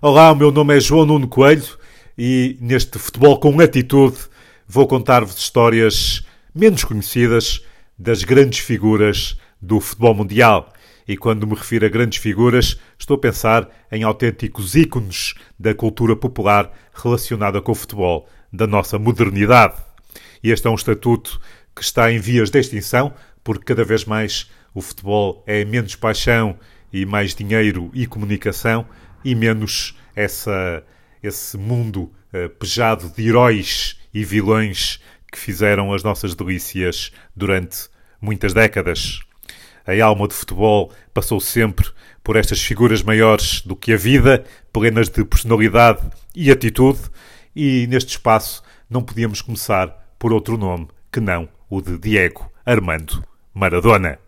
Olá, o meu nome é João Nuno Coelho e neste Futebol com Atitude vou contar-vos histórias menos conhecidas das grandes figuras do futebol mundial. E quando me refiro a grandes figuras, estou a pensar em autênticos ícones da cultura popular relacionada com o futebol da nossa modernidade. E este é um estatuto que está em vias de extinção, porque cada vez mais o futebol é menos paixão e mais dinheiro e comunicação e menos essa, esse mundo uh, pejado de heróis e vilões que fizeram as nossas delícias durante muitas décadas. A alma do futebol passou sempre por estas figuras maiores do que a vida, plenas de personalidade e atitude, e neste espaço não podíamos começar por outro nome que não o de Diego Armando Maradona.